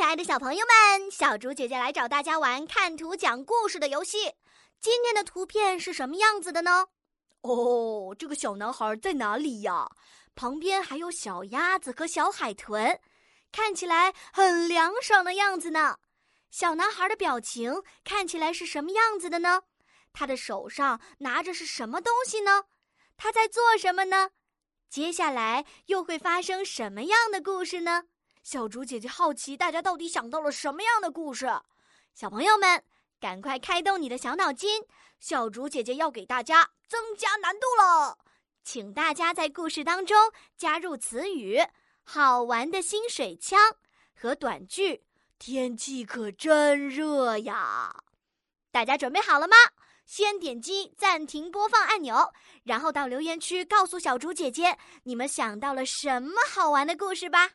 可爱的小朋友们，小猪姐姐来找大家玩看图讲故事的游戏。今天的图片是什么样子的呢？哦，这个小男孩在哪里呀？旁边还有小鸭子和小海豚，看起来很凉爽的样子呢。小男孩的表情看起来是什么样子的呢？他的手上拿着是什么东西呢？他在做什么呢？接下来又会发生什么样的故事呢？小竹姐姐好奇，大家到底想到了什么样的故事？小朋友们，赶快开动你的小脑筋！小竹姐姐要给大家增加难度了，请大家在故事当中加入词语“好玩的新水枪”和短句“天气可真热呀”。大家准备好了吗？先点击暂停播放按钮，然后到留言区告诉小竹姐姐你们想到了什么好玩的故事吧。